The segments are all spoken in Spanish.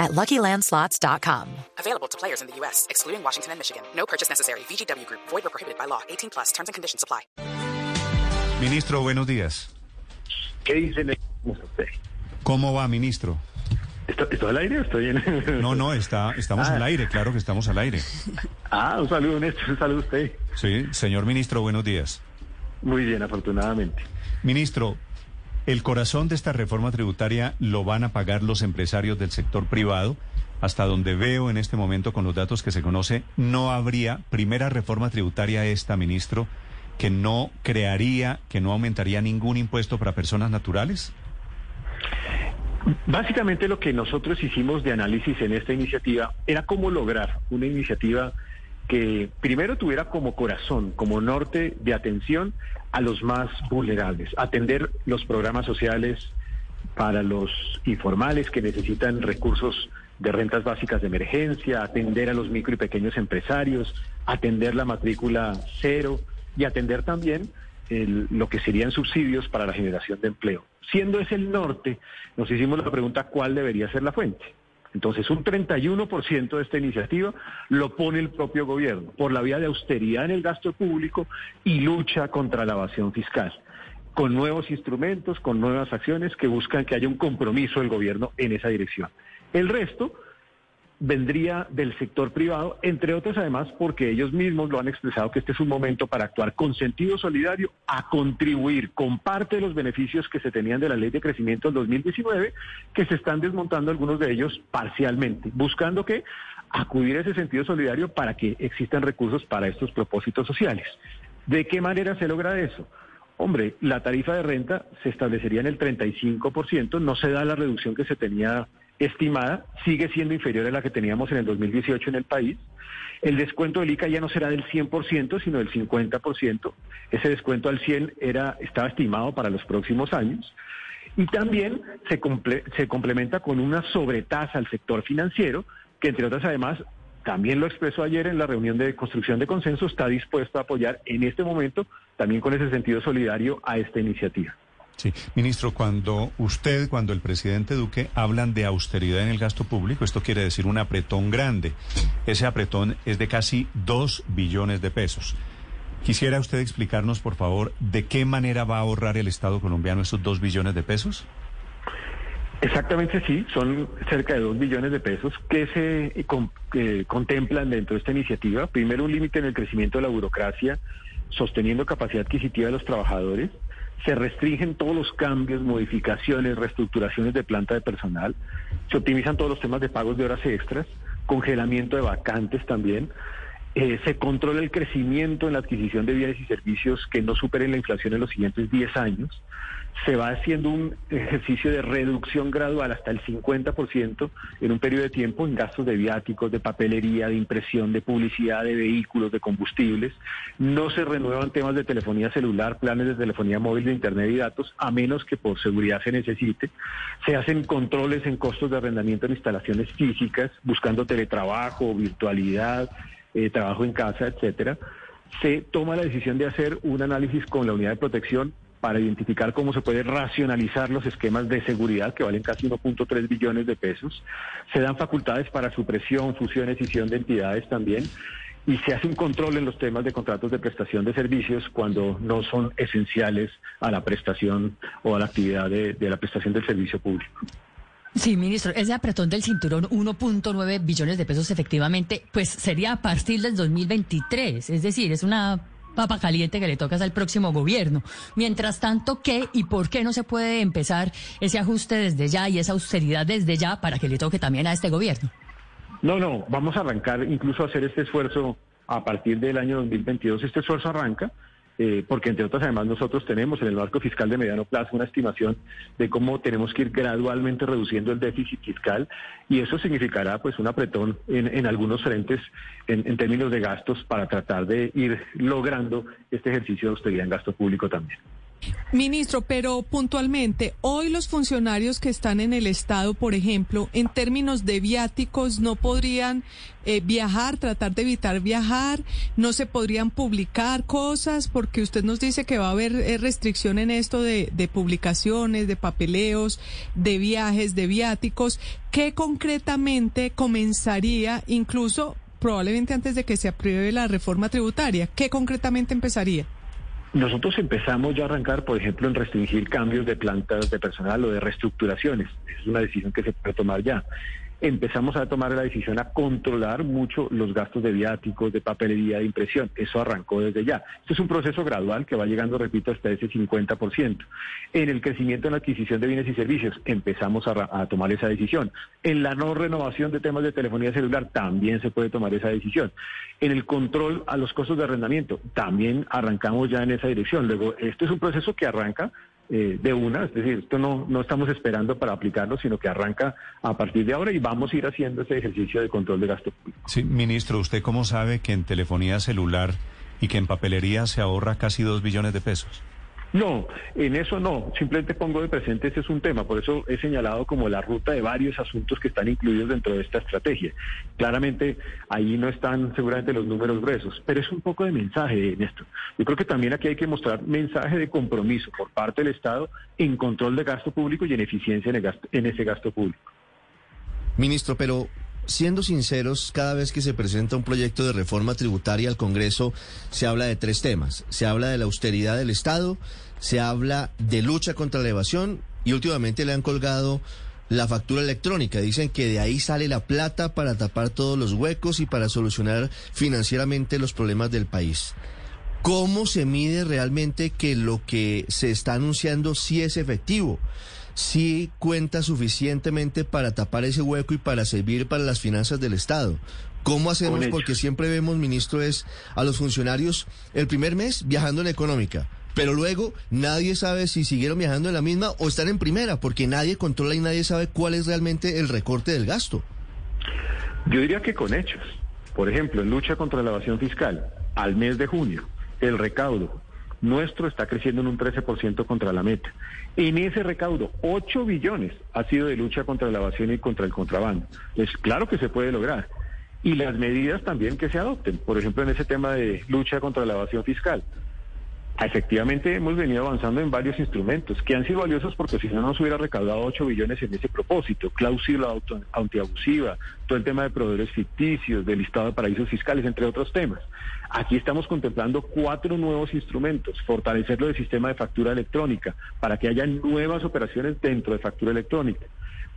at LuckyLandSlots.com. Available to players in the U.S., excluding Washington and Michigan. No purchase necessary. VGW Group. Void or prohibited by law. 18 plus. Terms and conditions apply. Ministro, buenos días. ¿Qué dice el- usted? ¿Cómo va, ministro? ¿Esto- ¿Estoy al aire o estoy en...? No, no, está, estamos Ah. al aire, claro que estamos al aire. Ah, un saludo, Néstor, un saludo a usted. Sí, señor ministro, buenos días. Muy bien, afortunadamente. Ministro, el corazón de esta reforma tributaria lo van a pagar los empresarios del sector privado. Hasta donde veo en este momento con los datos que se conoce, no habría primera reforma tributaria esta, ministro, que no crearía, que no aumentaría ningún impuesto para personas naturales. Básicamente lo que nosotros hicimos de análisis en esta iniciativa era cómo lograr una iniciativa que primero tuviera como corazón, como norte de atención a los más vulnerables, atender los programas sociales para los informales que necesitan recursos de rentas básicas de emergencia, atender a los micro y pequeños empresarios, atender la matrícula cero y atender también el- lo que serían subsidios para la generación de empleo. Siendo ese el norte, nos hicimos la pregunta cuál debería ser la fuente. Entonces, un 31% de esta iniciativa lo pone el propio gobierno por la vía de austeridad en el gasto público y lucha contra la evasión fiscal, con nuevos instrumentos, con nuevas acciones que buscan que haya un compromiso del gobierno en esa dirección. El resto vendría del sector privado, entre otras además porque ellos mismos lo han expresado que este es un momento para actuar con sentido solidario, a contribuir con parte de los beneficios que se tenían de la ley de crecimiento del 2019, que se están desmontando algunos de ellos parcialmente, buscando que acudir a ese sentido solidario para que existan recursos para estos propósitos sociales. ¿De qué manera se logra eso? Hombre, la tarifa de renta se establecería en el 35%, no se da la reducción que se tenía estimada, sigue siendo inferior a la que teníamos en el 2018 en el país. El descuento del ICA ya no será del 100%, sino del 50%. Ese descuento al 100 era, estaba estimado para los próximos años. Y también se, se complementa con una sobretasa al sector financiero, que entre otras además, también lo expresó ayer en la reunión de construcción de consenso, está dispuesto a apoyar en este momento, también con ese sentido solidario, a esta iniciativa. Sí, ministro, cuando usted, cuando el presidente Duque hablan de austeridad en el gasto público, esto quiere decir un apretón grande. Ese apretón es de casi dos billones de pesos. Quisiera usted explicarnos, por favor, de qué manera va a ahorrar el Estado colombiano esos dos billones de pesos. Exactamente sí, son cerca de dos billones de pesos que se eh, que contemplan dentro de esta iniciativa. Primero, un límite en el crecimiento de la burocracia, sosteniendo capacidad adquisitiva de los trabajadores. Se restringen todos los cambios, modificaciones, reestructuraciones de planta de personal. Se optimizan todos los temas de pagos de horas extras, congelamiento de vacantes también. Eh, se controla el crecimiento en la adquisición de bienes y servicios que no superen la inflación en los siguientes 10 años. Se va haciendo un ejercicio de reducción gradual hasta el 50% en un periodo de tiempo en gastos de viáticos, de papelería, de impresión, de publicidad, de vehículos, de combustibles. No se renuevan temas de telefonía celular, planes de telefonía móvil, de Internet y datos, a menos que por seguridad se necesite. Se hacen controles en costos de arrendamiento en instalaciones físicas, buscando teletrabajo, virtualidad, eh, trabajo en casa, etcétera, se toma la decisión de hacer un análisis con la unidad de protección para identificar cómo se puede racionalizar los esquemas de seguridad que valen casi 1.3 billones de pesos. Se dan facultades para supresión, fusión, escisión de entidades también. Y se hace un control en los temas de contratos de prestación de servicios cuando no son esenciales a la prestación o a la actividad de, de la prestación del servicio público. Sí, ministro, ese apretón del cinturón, 1.9 billones de pesos efectivamente, pues sería a partir del 2023, es decir, es una papa caliente que le tocas al próximo gobierno. Mientras tanto, ¿qué y por qué no se puede empezar ese ajuste desde ya y esa austeridad desde ya para que le toque también a este gobierno? No, no, vamos a arrancar incluso hacer este esfuerzo a partir del año 2022. Este esfuerzo arranca eh, porque entre otras además nosotros tenemos en el marco fiscal de mediano plazo una estimación de cómo tenemos que ir gradualmente reduciendo el déficit fiscal y eso significará pues un apretón en, algunos frentes en, en términos de gastos para tratar de ir logrando este ejercicio de austeridad en gasto público también. Ministro, pero puntualmente, hoy los funcionarios que están en el Estado, por ejemplo, en términos de viáticos, no podrían eh, viajar, tratar de evitar viajar, no se podrían publicar cosas, porque usted nos dice que va a haber eh, restricción en esto de, de publicaciones, de papeleos, de viajes, de viáticos. ¿Qué concretamente comenzaría, incluso probablemente antes de que se apruebe la reforma tributaria? ¿Qué concretamente empezaría? Nosotros empezamos ya a arrancar, por ejemplo, en restringir cambios de plantas de personal o de reestructuraciones. Es una decisión que se puede tomar ya empezamos a tomar la decisión a controlar mucho los gastos de viáticos, de papelería, de impresión. Eso arrancó desde ya. Esto es un proceso gradual que va llegando, repito, hasta ese 50%. En el crecimiento en la adquisición de bienes y servicios empezamos a, tomar esa decisión. En la no renovación de temas de telefonía celular también se puede tomar esa decisión. En el control a los costos de arrendamiento también arrancamos ya en esa dirección. Luego, esto es un proceso que arranca eh, de una, es decir, esto no, no estamos esperando para aplicarlo, sino que arranca a partir de ahora y vamos a ir haciendo ese ejercicio de control de gasto público. Sí, ministro, ¿usted cómo sabe que en telefonía celular y que en papelería se ahorra casi dos billones de pesos? No, en eso no. Simplemente pongo de presente ese es un tema. Por eso he señalado como la ruta de varios asuntos que están incluidos dentro de esta estrategia. Claramente ahí no están seguramente los números gruesos, pero es un poco de mensaje en. Yo creo que también aquí hay que mostrar mensaje de compromiso por parte del Estado en control de gasto público y en eficiencia en, en ese gasto público. Ministro, pero siendo sinceros, cada vez que se presenta un proyecto de reforma tributaria al Congreso, se habla de tres temas. Se habla de la austeridad del Estado, se habla de lucha contra la evasión y últimamente le han colgado la factura electrónica. Dicen que de ahí sale la plata para tapar todos los huecos y para solucionar financieramente los problemas del país. ¿Cómo se mide realmente que lo que se está anunciando sí es efectivo? Sí cuenta suficientemente para tapar ese hueco y para servir para las finanzas del Estado. ¿Cómo hacemos? Porque siempre vemos, ministro, es a los funcionarios el primer mes viajando en económica, pero luego nadie sabe si siguieron viajando en la misma o están en primera, porque nadie controla y nadie sabe cuál es realmente el recorte del gasto. Yo diría que con hechos. Por ejemplo, en lucha contra la evasión fiscal, al mes de junio, el recaudo nuestro está creciendo en un 13% contra la meta. En ese recaudo, 8 billones ha sido de lucha contra la evasión y contra el contrabando. Es claro que se puede lograr. Y las medidas también que se adopten, por ejemplo, en ese tema de lucha contra la evasión fiscal. Efectivamente, hemos venido avanzando en varios instrumentos que han sido valiosos porque si no nos hubiera recaudado 8 billones en ese propósito, cláusula antiabusiva, todo el tema de proveedores ficticios, del listado de paraísos fiscales, entre otros temas. Aquí estamos contemplando cuatro nuevos instrumentos, fortalecerlo del sistema de factura electrónica para que haya nuevas operaciones dentro de factura electrónica,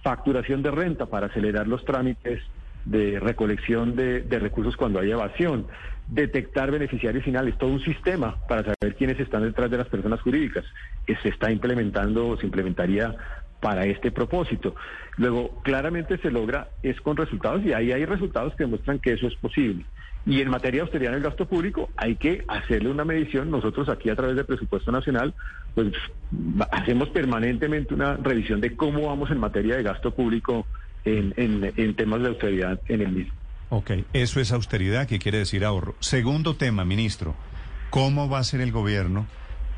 facturación de renta para acelerar los trámites de recolección de, recursos cuando hay evasión, detectar beneficiarios finales, todo un sistema para saber quiénes están detrás de las personas jurídicas, que se está implementando o se implementaría para este propósito. Luego, claramente se logra, es con resultados, y ahí hay resultados que demuestran que eso es posible. Y en materia de austeridad en el gasto público hay que hacerle una medición. Nosotros aquí a través del presupuesto nacional, pues hacemos permanentemente una revisión de cómo vamos en materia de gasto público en, temas de austeridad en el mismo. Ok, eso es austeridad, que quiere decir ahorro. Segundo tema, ministro, ¿cómo va a ser el gobierno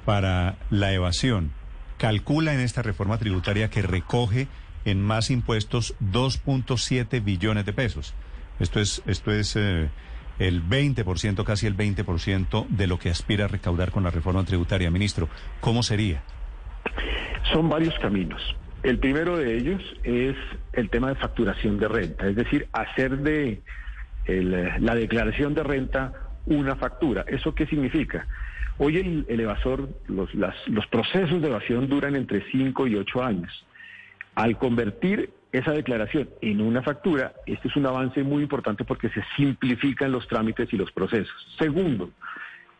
para la evasión? Calcula en esta reforma tributaria que recoge en más impuestos 2.7 billones de pesos. Esto es, esto es eh, el 20%, casi el 20% de lo que aspira a recaudar con la reforma tributaria. Ministro, ¿cómo sería? Son varios caminos. El primero de ellos es el tema de facturación de renta, es decir, hacer de la declaración de renta una factura. ¿Eso qué significa? Hoy el, evasor, los, los procesos de evasión duran entre 5 y 8 años. Al convertir esa declaración en una factura, este es un avance muy importante porque se simplifican los trámites y los procesos. Segundo,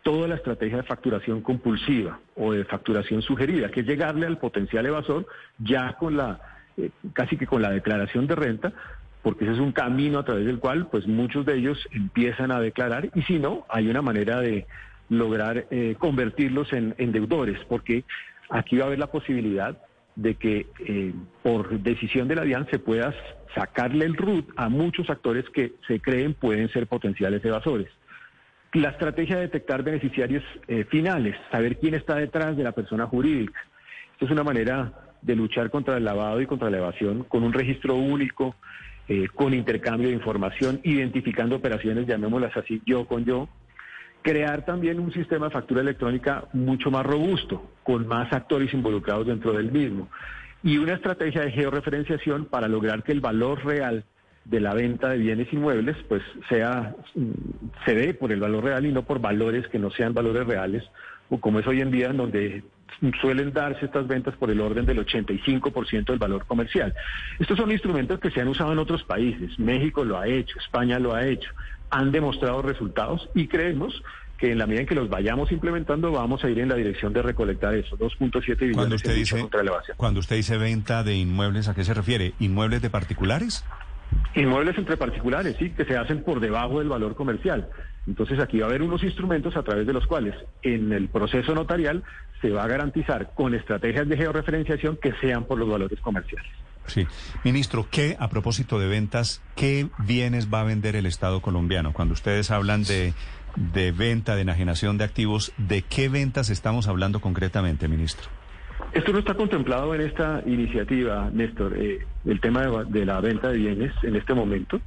toda la estrategia de facturación compulsiva o de facturación sugerida, que es llegarle al potencial evasor ya con la, eh, casi que con la declaración de renta, porque ese es un camino a través del cual pues muchos de ellos empiezan a declarar y si no, hay una manera de, lograr eh, convertirlos en, deudores, porque aquí va a haber la posibilidad de que eh, por decisión de la DIAN se pueda sacarle el RUT a muchos actores que se creen pueden ser potenciales evasores. La estrategia de detectar beneficiarios eh, finales, saber quién está detrás de la persona jurídica. Esto es una manera de luchar contra el lavado y contra la evasión con un registro único, eh, con intercambio de información, identificando operaciones, llamémoslas así, yo con yo, crear también un sistema de factura electrónica mucho más robusto, con más actores involucrados dentro del mismo, y una estrategia de georreferenciación para lograr que el valor real de la venta de bienes inmuebles pues sea se dé por el valor real y no por valores que no sean valores reales o como es hoy en día en donde suelen darse estas ventas por el orden del 85% del valor comercial. Estos son instrumentos que se han usado en otros países. México lo ha hecho, España lo ha hecho han demostrado resultados y creemos que en la medida en que los vayamos implementando vamos a ir en la dirección de recolectar esos 2.7 billones cuando usted dice, contra la. Cuando usted dice venta de inmuebles, ¿a qué se refiere? ¿Inmuebles de particulares? Inmuebles entre particulares, sí, que se hacen por debajo del valor comercial. Entonces aquí va a haber unos instrumentos a través de los cuales en el proceso notarial se va a garantizar con estrategias de georreferenciación que sean por los valores comerciales. Sí. Ministro, ¿qué, a propósito de ventas, qué bienes va a vender el Estado colombiano? Cuando ustedes hablan de, de venta, de enajenación de activos, ¿de qué ventas estamos hablando concretamente, ministro? Esto no está contemplado en esta iniciativa, Néstor, eh, el tema de, la venta de bienes en este momento.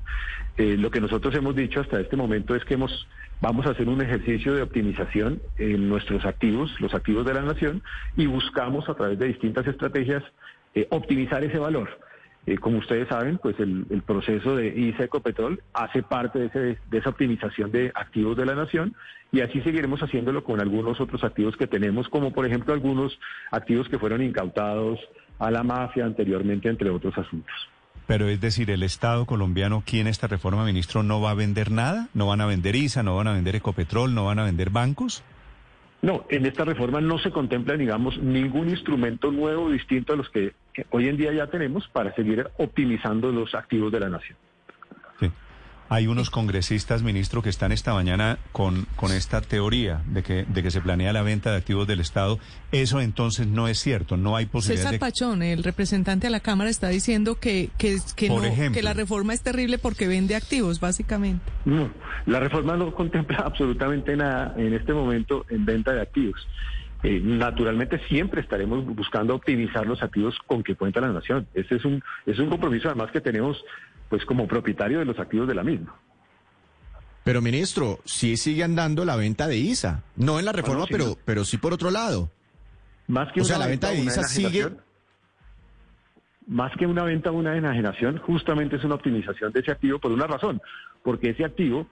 Eh, lo que nosotros hemos dicho hasta este momento es que hemos, vamos a hacer un ejercicio de optimización en nuestros activos, los activos de la nación, y buscamos a través de distintas estrategias eh, optimizar ese valor. Eh, como ustedes saben, pues el, proceso de ISA Ecopetrol hace parte de, esa optimización de activos de la nación y así seguiremos haciéndolo con algunos otros activos que tenemos, como por ejemplo algunos activos que fueron incautados a la mafia anteriormente, entre otros asuntos. Pero es decir, el Estado colombiano, ¿quién esta reforma, ministro, no va a vender nada? ¿No van a vender ISA, no van a vender Ecopetrol, no van a vender bancos? No, en esta reforma no se contempla, digamos, ningún instrumento nuevo distinto a los que hoy en día ya tenemos para seguir optimizando los activos de la nación. Hay unos congresistas, ministro, que están esta mañana con, con esta teoría de que, de que se planea la venta de activos del Estado. Eso entonces no es cierto, no hay posibilidad. César Pachón, el representante de la Cámara, está diciendo que, que, que, que la reforma es terrible porque vende activos, básicamente. No, la reforma no contempla absolutamente nada en este momento en venta de activos. Eh, naturalmente siempre estaremos buscando optimizar los activos con que cuenta la nación. Ese es un, es un compromiso además que tenemos pues como propietario de los activos de la misma. Pero ministro, sí sigue andando la venta de ISA, no en la reforma, pero, pero sí por otro lado. Más que o una la venta, de ISA sigue. Más que una venta o una enajenación, justamente es una optimización de ese activo por una razón, porque ese activo,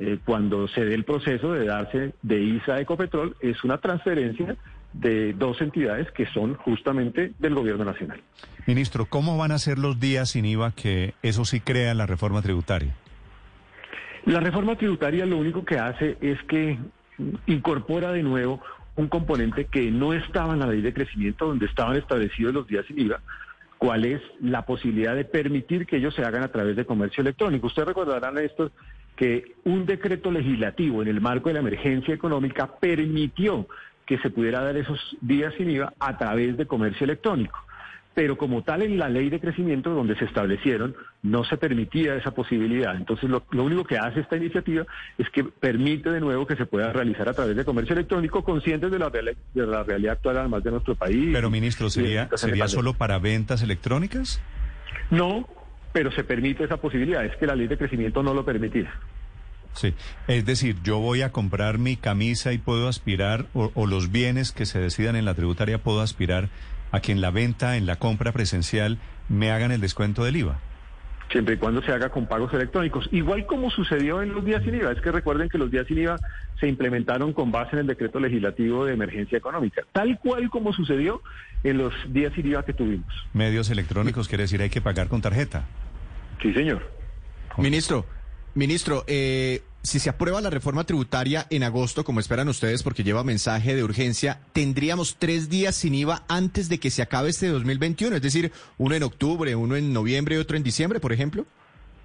eh, cuando se dé el proceso de darse de ISA a Ecopetrol, es una transferencia de dos entidades que son justamente del gobierno nacional. Ministro, ¿cómo van a ser los días sin IVA que eso sí crea la reforma tributaria? La reforma tributaria lo único que hace es que incorpora de nuevo un componente que no estaba en la ley de crecimiento, donde estaban establecidos los días sin IVA, cuál es la posibilidad de permitir que ellos se hagan a través de comercio electrónico. Ustedes recordarán esto, que un decreto legislativo en el marco de la emergencia económica permitió que se pudiera dar esos días sin IVA a través de comercio electrónico. Pero como tal en la ley de crecimiento donde se establecieron no se permitía esa posibilidad. Entonces lo, único que hace esta iniciativa es que permite de nuevo que se pueda realizar a través de comercio electrónico conscientes de la, de la realidad actual además de nuestro país. Pero ministro, ¿sería, ¿sería solo para ventas electrónicas? No, pero se permite esa posibilidad. Es que la ley de crecimiento no lo permitía. Sí, es decir, yo voy a comprar mi camisa y puedo aspirar, o, los bienes que se decidan en la tributaria, puedo aspirar a que en la venta, en la compra presencial, me hagan el descuento del IVA. Siempre y cuando se haga con pagos electrónicos. Igual como sucedió en los días sin IVA. Es que recuerden que los días sin IVA se implementaron con base en el decreto legislativo de emergencia económica. Tal cual como sucedió en los días sin IVA que tuvimos. Medios electrónicos quiere decir hay que pagar con tarjeta. Sí, señor. Ministro, Ministro, eh, si se aprueba la reforma tributaria en agosto, como esperan ustedes, porque lleva mensaje de urgencia, tendríamos tres días sin IVA antes de que se acabe este 2021, es decir, uno en octubre, uno en noviembre y otro en diciembre, por ejemplo.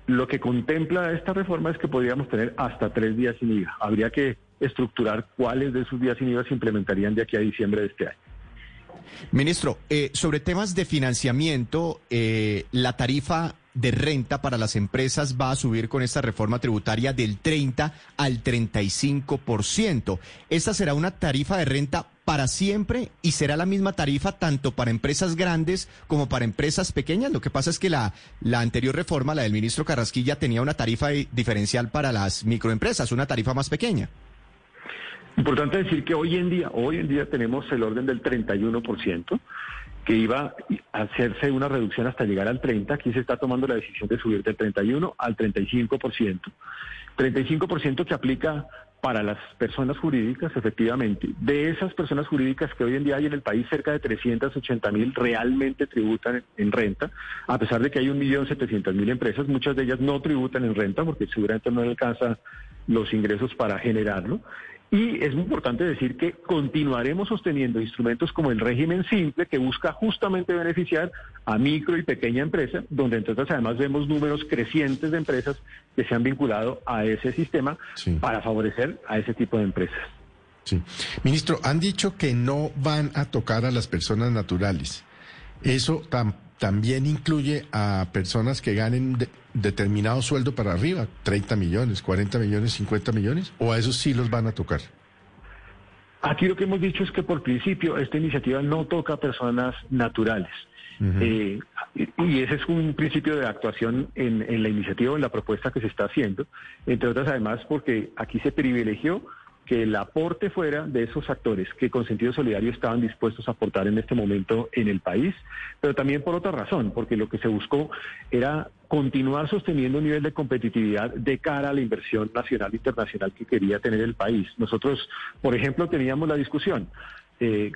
Lo que contempla esta reforma es que podríamos tener hasta tres días sin IVA. Habría que estructurar cuáles de esos días sin IVA se implementarían de aquí a diciembre de este año. Ministro, eh, sobre temas de financiamiento, eh, la tarifa de renta para las empresas va a subir con esta reforma tributaria del 30 al 35%. ¿Esta será una tarifa de renta para siempre y será la misma tarifa tanto para empresas grandes como para empresas pequeñas? Lo que pasa es que la, la anterior reforma, la del ministro Carrasquilla, tenía una tarifa diferencial para las microempresas, una tarifa más pequeña. Importante decir que hoy en día, hoy en día tenemos el orden del 31%, que iba a hacerse una reducción hasta llegar al 30%. Aquí se está tomando la decisión de subir del 31 al 35%. 35% que aplica para las personas jurídicas, efectivamente. De esas personas jurídicas que hoy en día hay en el país, cerca de 380 mil realmente tributan en renta, a pesar de que hay 1.700.000 empresas, muchas de ellas no tributan en renta porque seguramente no alcanza los ingresos para generarlo. Y es muy importante decir que continuaremos sosteniendo instrumentos como el régimen simple, que busca justamente beneficiar a micro y pequeña empresa, donde entonces además vemos números crecientes de empresas que se han vinculado a ese sistema para favorecer a ese tipo de empresas. Sí. Ministro, han dicho que no van a tocar a las personas naturales. Eso también incluye a personas que ganen determinado sueldo para arriba, 30 millones, 40 millones, 50 millones, o a esos sí los van a tocar? Aquí lo que hemos dicho es que por principio esta iniciativa no toca a personas naturales. Eh, y ese es un principio de actuación en, en la iniciativa, en la propuesta que se está haciendo, entre otras además porque aquí se privilegió que el aporte fuera de esos actores que con sentido solidario estaban dispuestos a aportar en este momento en el país, pero también por otra razón, porque lo que se buscó era continuar sosteniendo un nivel de competitividad de cara a la inversión nacional e internacional que quería tener el país. Nosotros, por ejemplo, teníamos la discusión. Eh,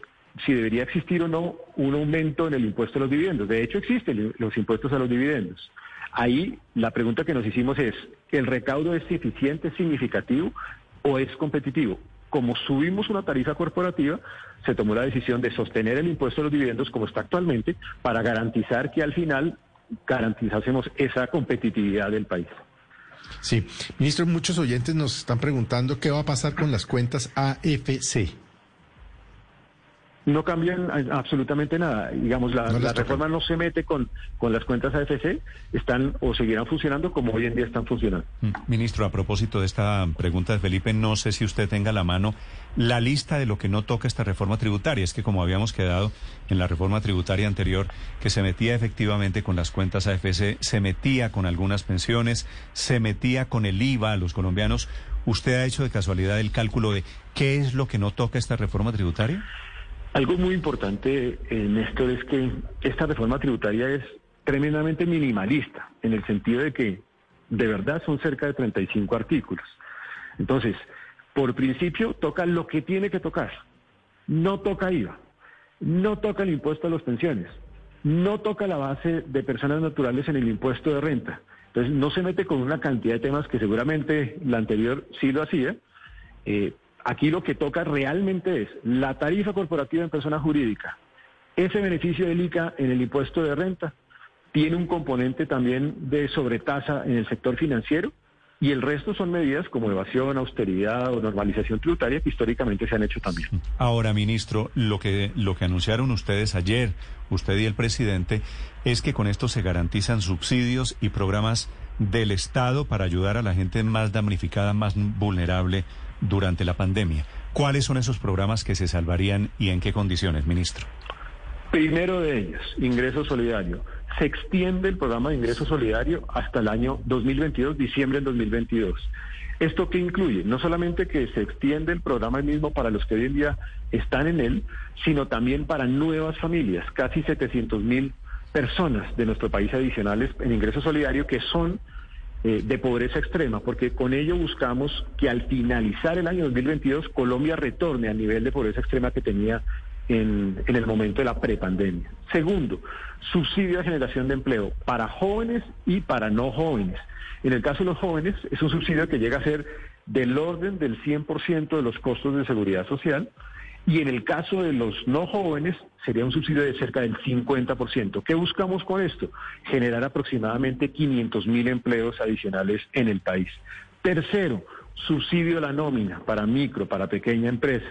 si debería existir o no un aumento en el impuesto a los dividendos. De hecho, existen los impuestos a los dividendos. Ahí la pregunta que nos hicimos es, ¿el recaudo es eficiente, significativo? O es competitivo. Como subimos una tarifa corporativa, se tomó la decisión de sostener el impuesto a los dividendos como está actualmente para garantizar que al final garantizásemos esa competitividad del país. Sí, ministro, muchos oyentes nos están preguntando qué va a pasar con las cuentas AFC no cambian absolutamente nada. Digamos, la, reforma no se mete con, con las cuentas AFC, están o seguirán funcionando como hoy en día están funcionando. Mm, ministro, a propósito de esta pregunta de Felipe, no sé si usted tenga a la mano la lista de lo que no toca esta reforma tributaria. Es que como habíamos quedado en la reforma tributaria anterior, que se metía efectivamente con las cuentas AFC, se metía con algunas pensiones, se metía con el IVA a los colombianos. ¿Usted ha hecho de casualidad el cálculo de qué es lo que no toca esta reforma tributaria? Algo muy importante, en esto es que esta reforma tributaria es tremendamente minimalista, en el sentido de que de verdad son cerca de 35 artículos. Entonces, por principio, toca lo que tiene que tocar. No toca IVA, no toca el impuesto a las pensiones, no toca la base de personas naturales en el impuesto de renta. Entonces, no se mete con una cantidad de temas que seguramente la anterior sí lo hacía, eh, Aquí lo que toca realmente es la tarifa corporativa en persona jurídica. Ese beneficio del ICA en el impuesto de renta tiene un componente también de sobretasa en el sector financiero y el resto son medidas como evasión, austeridad o normalización tributaria que históricamente se han hecho también. Ahora, ministro, lo que lo que anunciaron ustedes ayer, usted y el presidente, es que con esto se garantizan subsidios y programas del Estado para ayudar a la gente más damnificada, más vulnerable durante la pandemia. ¿Cuáles son esos programas que se salvarían y en qué condiciones, ministro? Primero de ellos, ingreso solidario. Se extiende el programa de ingreso solidario hasta el año 2022, diciembre del 2022. ¿Esto qué incluye? No solamente que se extiende el programa mismo para los que hoy en día están en él, sino también para nuevas familias, casi 700 mil personas de nuestro país adicionales en ingreso solidario que son eh, de pobreza extrema, porque con ello buscamos que al finalizar el año 2022 Colombia retorne al nivel de pobreza extrema que tenía en, en el momento de la prepandemia. Segundo, subsidio a generación de empleo para jóvenes y para no jóvenes. En el caso de los jóvenes, es un subsidio que llega a ser del orden del 100% de los costos de seguridad social y en el caso de los no jóvenes sería un subsidio de cerca del 50%. ¿Qué buscamos con esto? Generar aproximadamente 500 mil empleos adicionales en el país. Tercero, subsidio a la nómina para micro, para pequeña empresa,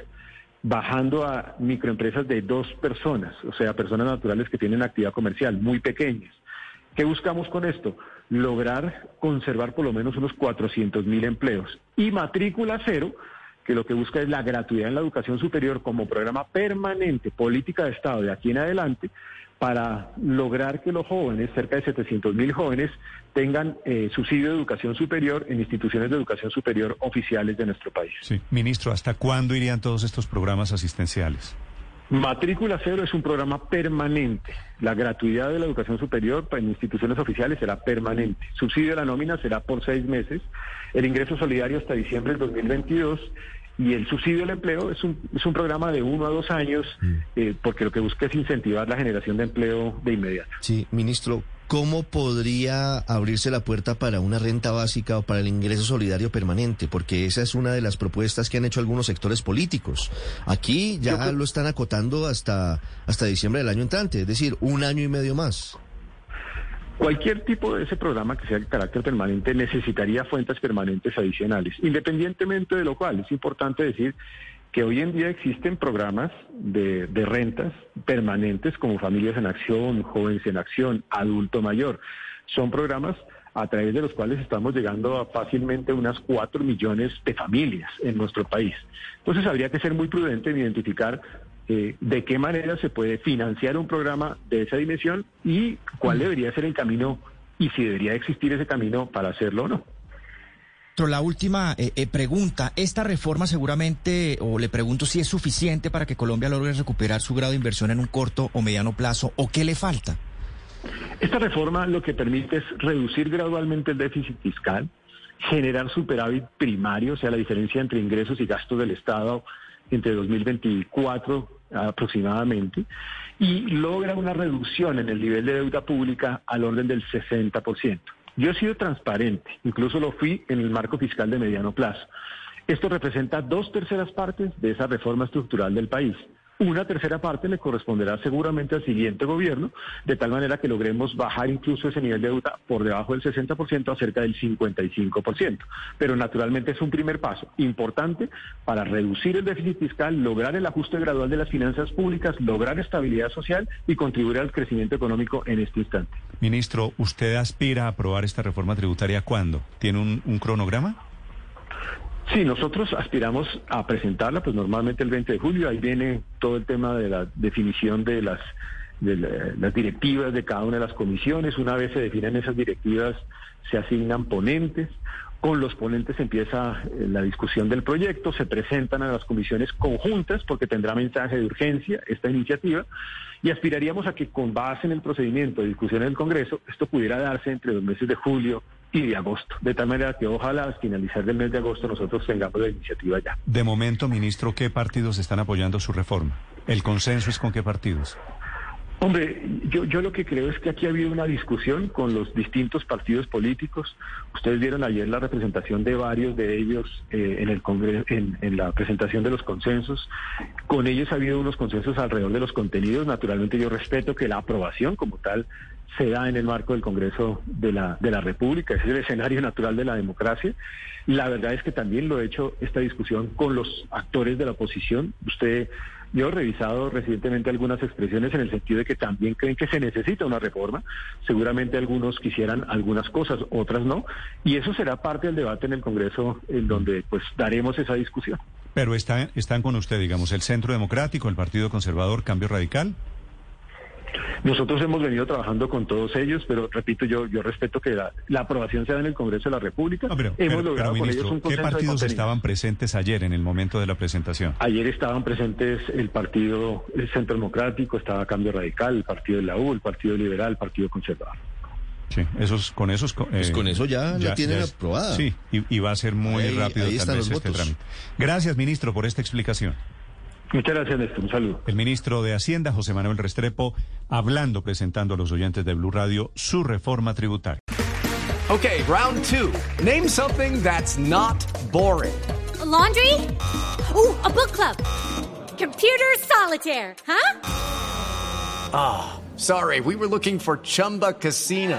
bajando a microempresas de dos personas, o sea, personas naturales que tienen actividad comercial muy pequeñas. ¿Qué buscamos con esto? Lograr conservar por lo menos unos 400 mil empleos. Y matrícula cero, que lo que busca es la gratuidad en la educación superior como programa permanente, política de Estado de aquí en adelante, para lograr que los jóvenes, cerca de 700 mil jóvenes, tengan eh, subsidio de educación superior en instituciones de educación superior oficiales de nuestro país. Sí, ministro, ¿hasta cuándo irían todos estos programas asistenciales? Matrícula Cero es un programa permanente. La gratuidad de la educación superior en instituciones oficiales será permanente. Subsidio de la nómina será por seis meses. El ingreso solidario hasta diciembre del 2022 y el subsidio al empleo es un, es un programa de uno a dos años, mm. eh, porque lo que busca es incentivar la generación de empleo de inmediato. Sí, ministro, ¿cómo podría abrirse la puerta para una renta básica o para el ingreso solidario permanente? Porque esa es una de las propuestas que han hecho algunos sectores políticos. Aquí ya lo están acotando hasta, hasta diciembre del año entrante, es decir, un año y medio más. Cualquier tipo de ese programa que sea de carácter permanente necesitaría fuentes permanentes adicionales. Independientemente de lo cual, es importante decir que hoy en día existen programas de, rentas permanentes como Familias en Acción, Jóvenes en Acción, Adulto Mayor. Son programas a través de los cuales estamos llegando a fácilmente unas 4 millones de familias en nuestro país. Entonces habría que ser muy prudente en identificar eh, de qué manera se puede financiar un programa de esa dimensión y cuál debería ser el camino y si debería existir ese camino para hacerlo o no. La última eh, eh, pregunta, esta reforma seguramente, o le pregunto si es suficiente para que Colombia logre recuperar su grado de inversión en un corto o mediano plazo, o qué le falta. Esta reforma lo que permite es reducir gradualmente el déficit fiscal, generar superávit primario, o sea, la diferencia entre ingresos y gastos del Estado entre 2024 aproximadamente, y logra una reducción en el nivel de deuda pública al orden del 60%. Yo he sido transparente, incluso lo fui en el marco fiscal de mediano plazo. Esto representa dos terceras partes de esa reforma estructural del país. Una tercera parte le corresponderá seguramente al siguiente gobierno, de tal manera que logremos bajar incluso ese nivel de deuda por debajo del 60% a cerca del 55%. Pero naturalmente es un primer paso importante para reducir el déficit fiscal, lograr el ajuste gradual de las finanzas públicas, lograr estabilidad social y contribuir al crecimiento económico en este instante. Ministro, ¿usted aspira a aprobar esta reforma tributaria cuándo? ¿Tiene un, un cronograma? Sí, nosotros aspiramos a presentarla, pues normalmente el 20 de julio, ahí viene todo el tema de la definición de las, de las directivas de cada una de las comisiones. Una vez se definen esas directivas, se asignan ponentes. Con los ponentes empieza eh, la discusión del proyecto, se presentan a las comisiones conjuntas porque tendrá mensaje de urgencia esta iniciativa y aspiraríamos a que con base en el procedimiento de discusión en el Congreso esto pudiera darse entre los meses de julio y de agosto, de tal manera que ojalá al finalizar del mes de agosto nosotros tengamos la iniciativa ya. De momento, ministro, ¿qué partidos están apoyando su reforma? ¿El consenso es con qué partidos? Hombre, yo, yo lo que creo es que aquí ha habido una discusión con los distintos partidos políticos. Ustedes vieron ayer la representación de varios de ellos eh, en el Congreso, en, en, la presentación de los consensos. Con ellos ha habido unos consensos alrededor de los contenidos. Naturalmente yo respeto que la aprobación como tal se da en el marco del Congreso de la, de la República. Ese es el escenario natural de la democracia. La verdad es que también lo he hecho esta discusión con los actores de la oposición. Usted yo he revisado recientemente algunas expresiones en el sentido de que también creen que se necesita una reforma. Seguramente algunos quisieran algunas cosas, otras no. Y eso será parte del debate en el Congreso en donde pues daremos esa discusión. Pero está, están con usted, digamos, el Centro Democrático, el Partido Conservador, Cambio Radical. Nosotros hemos venido trabajando con todos ellos, pero repito, yo yo respeto que la, aprobación sea en el Congreso de la República. hemos logrado con ellos un ¿Qué partidos estaban presentes ayer en el momento de la presentación? Ayer estaban presentes el Partido el Centro Democrático, estaba Cambio Radical, el Partido de la U, el Partido Liberal, el Partido Conservador. Sí, esos, con esos... Pues con eso ya, ya, tienen aprobada. Sí, y, va a ser muy rápido tal vez este trámite. Gracias, ministro, por esta explicación. Muchas gracias, Néstor. Un saludo. El ministro de Hacienda, José Manuel Restrepo, hablando, presentando a los oyentes de Blue Radio su reforma tributaria. Okay, round two. Name something that's not boring. laundry? Ooh, a book club. Computer solitaire, huh? Ah, oh, sorry. We were looking for Chumba Casino.